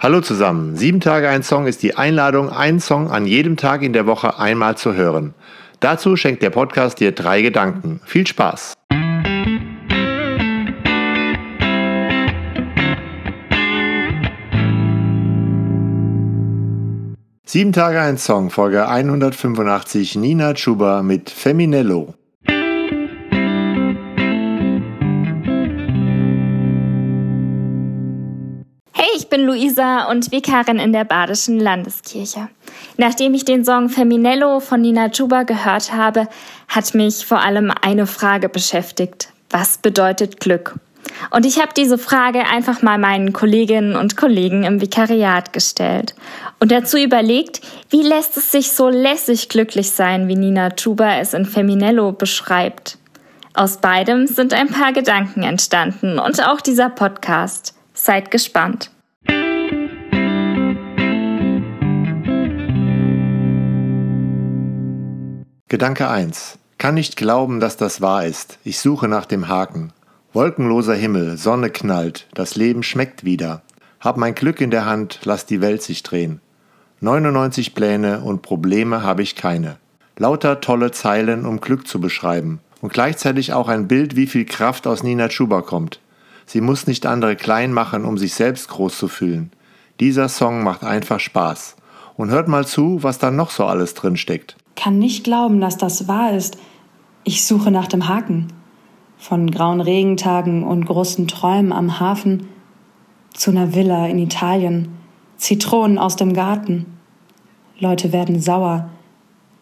Hallo zusammen. Sieben Tage ein Song ist die Einladung, einen Song an jedem Tag in der Woche einmal zu hören. Dazu schenkt der Podcast dir drei Gedanken. Viel Spaß! Sieben Tage ein Song, Folge 185, Nina Chuba mit Feminello. Bin Luisa und Vikarin in der Badischen Landeskirche. Nachdem ich den Song Feminello von Nina Chuba gehört habe, hat mich vor allem eine Frage beschäftigt. Was bedeutet Glück? Und ich habe diese Frage einfach mal meinen Kolleginnen und Kollegen im Vikariat gestellt und dazu überlegt, wie lässt es sich so lässig glücklich sein, wie Nina Chuba es in Feminello beschreibt. Aus beidem sind ein paar Gedanken entstanden und auch dieser Podcast. Seid gespannt. Gedanke 1. Kann nicht glauben, dass das wahr ist. Ich suche nach dem Haken. Wolkenloser Himmel, Sonne knallt, das Leben schmeckt wieder. Hab mein Glück in der Hand, lass die Welt sich drehen. 99 Pläne und Probleme habe ich keine. Lauter tolle Zeilen, um Glück zu beschreiben. Und gleichzeitig auch ein Bild, wie viel Kraft aus Nina Chuba kommt. Sie muss nicht andere klein machen, um sich selbst groß zu fühlen. Dieser Song macht einfach Spaß. Und hört mal zu, was da noch so alles drin steckt kann nicht glauben, dass das wahr ist. Ich suche nach dem Haken. Von grauen Regentagen und großen Träumen am Hafen zu einer Villa in Italien, Zitronen aus dem Garten. Leute werden sauer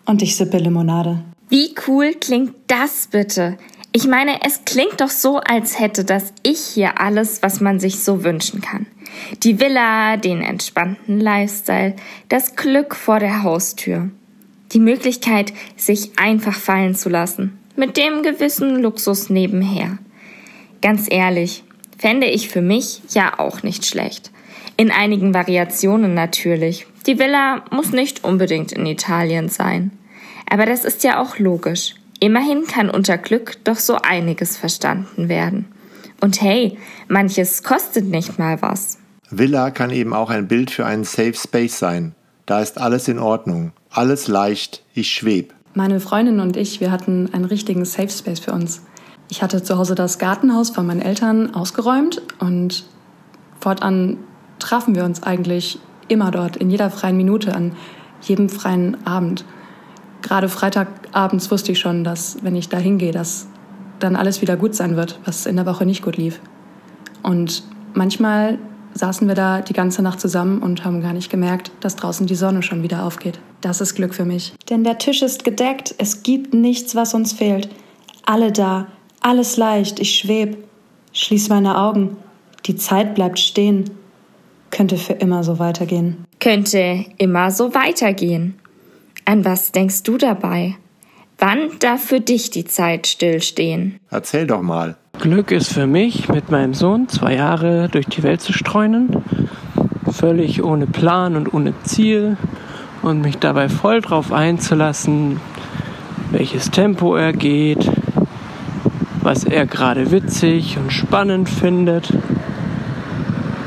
und ich sippe Limonade. Wie cool klingt das bitte? Ich meine, es klingt doch so, als hätte das ich hier alles, was man sich so wünschen kann. Die Villa, den entspannten Lifestyle, das Glück vor der Haustür. Die Möglichkeit, sich einfach fallen zu lassen. Mit dem gewissen Luxus nebenher. Ganz ehrlich, fände ich für mich ja auch nicht schlecht. In einigen Variationen natürlich. Die Villa muss nicht unbedingt in Italien sein. Aber das ist ja auch logisch. Immerhin kann unter Glück doch so einiges verstanden werden. Und hey, manches kostet nicht mal was. Villa kann eben auch ein Bild für einen Safe Space sein. Da ist alles in Ordnung alles leicht, ich schweb. Meine Freundin und ich, wir hatten einen richtigen Safe Space für uns. Ich hatte zu Hause das Gartenhaus von meinen Eltern ausgeräumt und fortan trafen wir uns eigentlich immer dort, in jeder freien Minute, an jedem freien Abend. Gerade Freitagabends wusste ich schon, dass wenn ich da hingehe, dass dann alles wieder gut sein wird, was in der Woche nicht gut lief. Und manchmal saßen wir da die ganze Nacht zusammen und haben gar nicht gemerkt, dass draußen die Sonne schon wieder aufgeht. Das ist Glück für mich. Denn der Tisch ist gedeckt, es gibt nichts, was uns fehlt. Alle da, alles leicht, ich schweb. Schließ meine Augen, die Zeit bleibt stehen. Könnte für immer so weitergehen. Könnte immer so weitergehen. An was denkst du dabei? Wann darf für dich die Zeit stillstehen? Erzähl doch mal. Glück ist für mich, mit meinem Sohn zwei Jahre durch die Welt zu streunen, völlig ohne Plan und ohne Ziel und mich dabei voll drauf einzulassen, welches Tempo er geht, was er gerade witzig und spannend findet.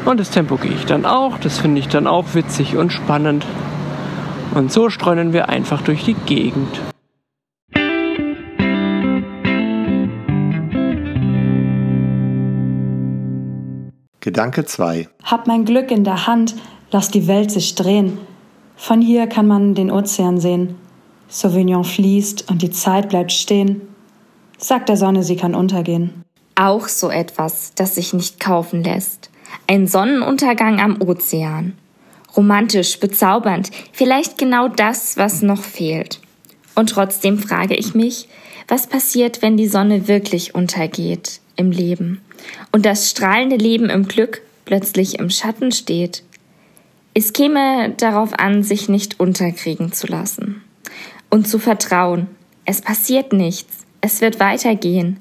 Und das Tempo gehe ich dann auch, das finde ich dann auch witzig und spannend. Und so streunen wir einfach durch die Gegend. Gedanke 2. Hab mein Glück in der Hand, lass die Welt sich drehen. Von hier kann man den Ozean sehen. Sauvignon fließt und die Zeit bleibt stehen. Sag der Sonne, sie kann untergehen. Auch so etwas, das sich nicht kaufen lässt. Ein Sonnenuntergang am Ozean. Romantisch, bezaubernd, vielleicht genau das, was noch fehlt. Und trotzdem frage ich mich, was passiert, wenn die Sonne wirklich untergeht im Leben? und das strahlende Leben im Glück plötzlich im Schatten steht. Es käme darauf an, sich nicht unterkriegen zu lassen und zu vertrauen. Es passiert nichts. Es wird weitergehen.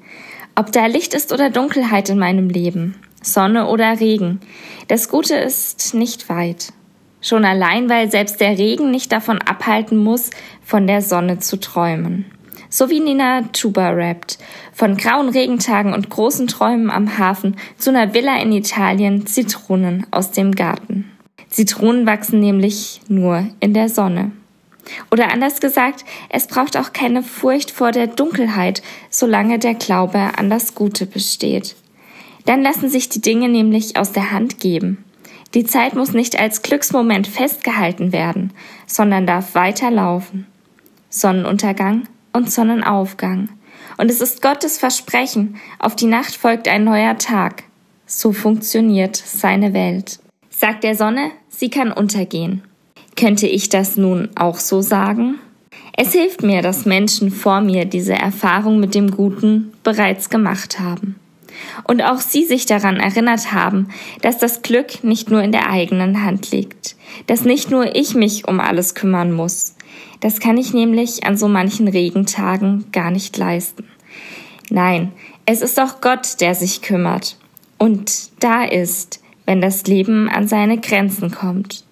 Ob da Licht ist oder Dunkelheit in meinem Leben, Sonne oder Regen, das Gute ist nicht weit. Schon allein, weil selbst der Regen nicht davon abhalten muss, von der Sonne zu träumen so wie Nina Chuba rappt. Von grauen Regentagen und großen Träumen am Hafen zu einer Villa in Italien, Zitronen aus dem Garten. Zitronen wachsen nämlich nur in der Sonne. Oder anders gesagt, es braucht auch keine Furcht vor der Dunkelheit, solange der Glaube an das Gute besteht. Dann lassen sich die Dinge nämlich aus der Hand geben. Die Zeit muss nicht als Glücksmoment festgehalten werden, sondern darf weiterlaufen. Sonnenuntergang und Sonnenaufgang. Und es ist Gottes Versprechen, auf die Nacht folgt ein neuer Tag. So funktioniert seine Welt. Sagt der Sonne, sie kann untergehen. Könnte ich das nun auch so sagen? Es hilft mir, dass Menschen vor mir diese Erfahrung mit dem Guten bereits gemacht haben. Und auch sie sich daran erinnert haben, dass das Glück nicht nur in der eigenen Hand liegt, dass nicht nur ich mich um alles kümmern muss. Das kann ich nämlich an so manchen Regentagen gar nicht leisten. Nein, es ist auch Gott, der sich kümmert und da ist, wenn das Leben an seine Grenzen kommt.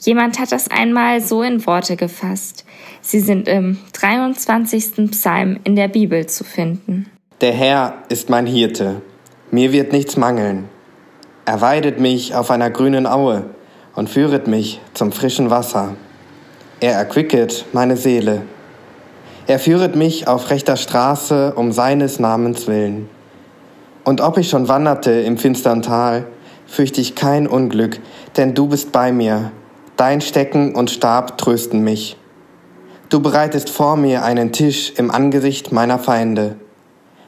Jemand hat das einmal so in Worte gefasst. Sie sind im 23. Psalm in der Bibel zu finden. Der Herr ist mein Hirte, mir wird nichts mangeln. Er weidet mich auf einer grünen Aue und führet mich zum frischen Wasser. Er erquicket meine Seele. Er führet mich auf rechter Straße um seines Namens willen. Und ob ich schon wanderte im finstern Tal, fürchte ich kein Unglück, denn du bist bei mir Dein Stecken und Stab trösten mich. Du bereitest vor mir einen Tisch im Angesicht meiner Feinde.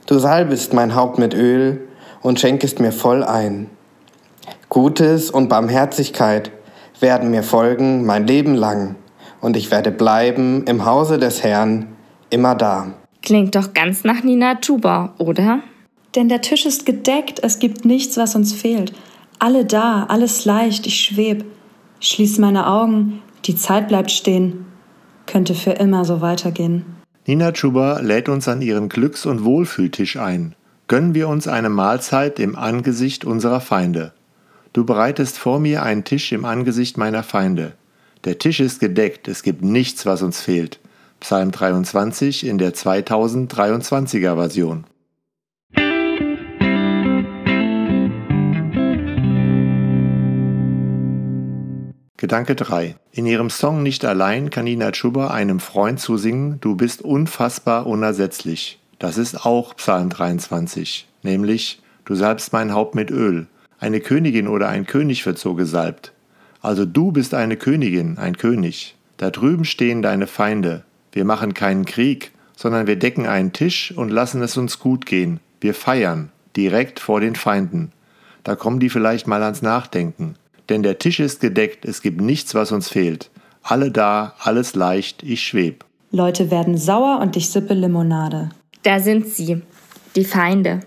Du salbest mein Haupt mit Öl und schenkest mir voll ein. Gutes und Barmherzigkeit werden mir folgen mein Leben lang, und ich werde bleiben im Hause des Herrn immer da. Klingt doch ganz nach Nina Tuba, oder? Denn der Tisch ist gedeckt, es gibt nichts, was uns fehlt. Alle da, alles leicht, ich schweb. Schließ meine Augen, die Zeit bleibt stehen. Könnte für immer so weitergehen. Nina Chuba lädt uns an ihren Glücks- und Wohlfühltisch ein. Gönnen wir uns eine Mahlzeit im Angesicht unserer Feinde. Du bereitest vor mir einen Tisch im Angesicht meiner Feinde. Der Tisch ist gedeckt, es gibt nichts, was uns fehlt. Psalm 23 in der 2023er Version. Gedanke 3. In ihrem Song Nicht allein kann Nina Chuba einem Freund zusingen, du bist unfassbar unersetzlich. Das ist auch Psalm 23, nämlich du salbst mein Haupt mit Öl. Eine Königin oder ein König wird so gesalbt. Also du bist eine Königin, ein König. Da drüben stehen deine Feinde. Wir machen keinen Krieg, sondern wir decken einen Tisch und lassen es uns gut gehen. Wir feiern, direkt vor den Feinden. Da kommen die vielleicht mal ans Nachdenken. Denn der Tisch ist gedeckt, es gibt nichts, was uns fehlt. Alle da, alles leicht, ich schweb. Leute werden sauer und ich sippe Limonade. Da sind sie, die Feinde.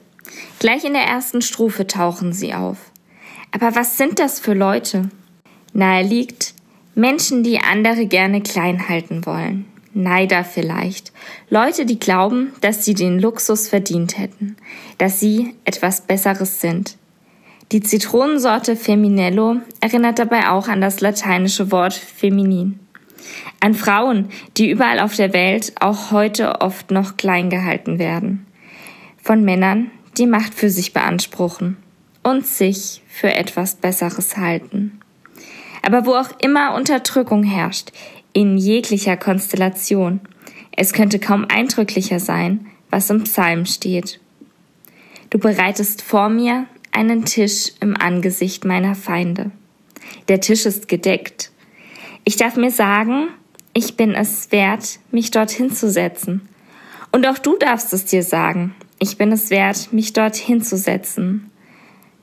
Gleich in der ersten Strophe tauchen sie auf. Aber was sind das für Leute? Nahe liegt, Menschen, die andere gerne klein halten wollen. Neider vielleicht. Leute, die glauben, dass sie den Luxus verdient hätten, dass sie etwas Besseres sind. Die Zitronensorte Feminello erinnert dabei auch an das lateinische Wort feminin. An Frauen, die überall auf der Welt auch heute oft noch klein gehalten werden. Von Männern, die Macht für sich beanspruchen und sich für etwas Besseres halten. Aber wo auch immer Unterdrückung herrscht, in jeglicher Konstellation, es könnte kaum eindrücklicher sein, was im Psalm steht. Du bereitest vor mir einen Tisch im Angesicht meiner Feinde. Der Tisch ist gedeckt. Ich darf mir sagen, ich bin es wert, mich dorthin zu setzen. Und auch du darfst es dir sagen, ich bin es wert, mich dorthin zu setzen,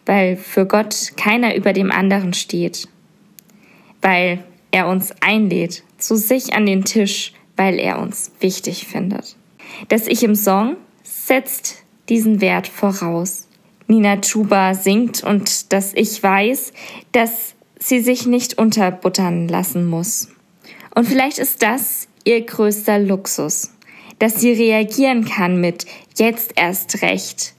weil für Gott keiner über dem anderen steht, weil er uns einlädt zu sich an den Tisch, weil er uns wichtig findet. Das Ich im Song setzt diesen Wert voraus. Nina Chuba singt und dass ich weiß, dass sie sich nicht unterbuttern lassen muss. Und vielleicht ist das ihr größter Luxus, dass sie reagieren kann mit jetzt erst recht,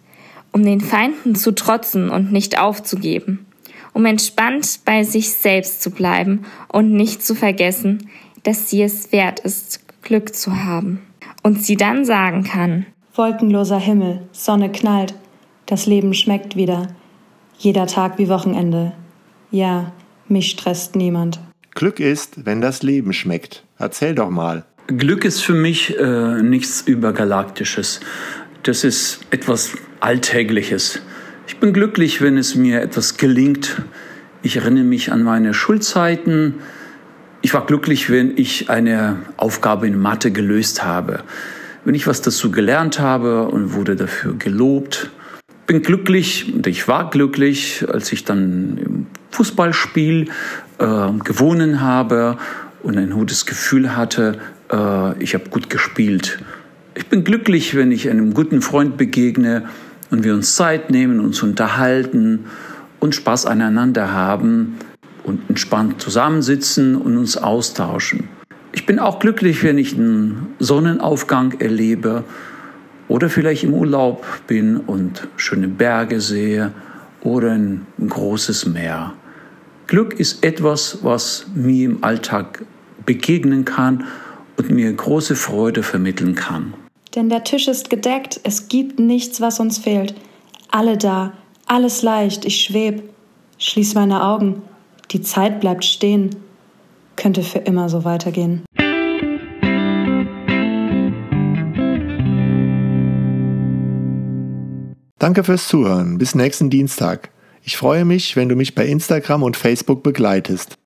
um den Feinden zu trotzen und nicht aufzugeben, um entspannt bei sich selbst zu bleiben und nicht zu vergessen, dass sie es wert ist, Glück zu haben. Und sie dann sagen kann, Wolkenloser Himmel, Sonne knallt, das Leben schmeckt wieder. Jeder Tag wie Wochenende. Ja, Mich stresst niemand. Glück ist, wenn das Leben schmeckt. Erzähl doch mal. Glück ist für mich äh, nichts Übergalaktisches. Das ist etwas Alltägliches. Ich bin glücklich, wenn es mir etwas gelingt. Ich erinnere mich an meine Schulzeiten. Ich war glücklich, wenn ich eine Aufgabe in Mathe gelöst habe. Wenn ich was dazu gelernt habe und wurde dafür gelobt. Bin glücklich und ich war glücklich, als ich dann im Fußballspiel äh, gewonnen habe und ein gutes Gefühl hatte, äh, ich habe gut gespielt. Ich bin glücklich, wenn ich einem guten Freund begegne und wir uns Zeit nehmen, uns unterhalten und Spaß aneinander haben und entspannt zusammensitzen und uns austauschen. Ich bin auch glücklich, wenn ich einen Sonnenaufgang erlebe oder vielleicht im Urlaub bin und schöne Berge sehe oder ein großes Meer. Glück ist etwas, was mir im Alltag begegnen kann und mir große Freude vermitteln kann. Denn der Tisch ist gedeckt, es gibt nichts, was uns fehlt. Alle da, alles leicht, ich schweb. Schließ meine Augen, die Zeit bleibt stehen. Könnte für immer so weitergehen. Danke fürs Zuhören. Bis nächsten Dienstag. Ich freue mich, wenn du mich bei Instagram und Facebook begleitest.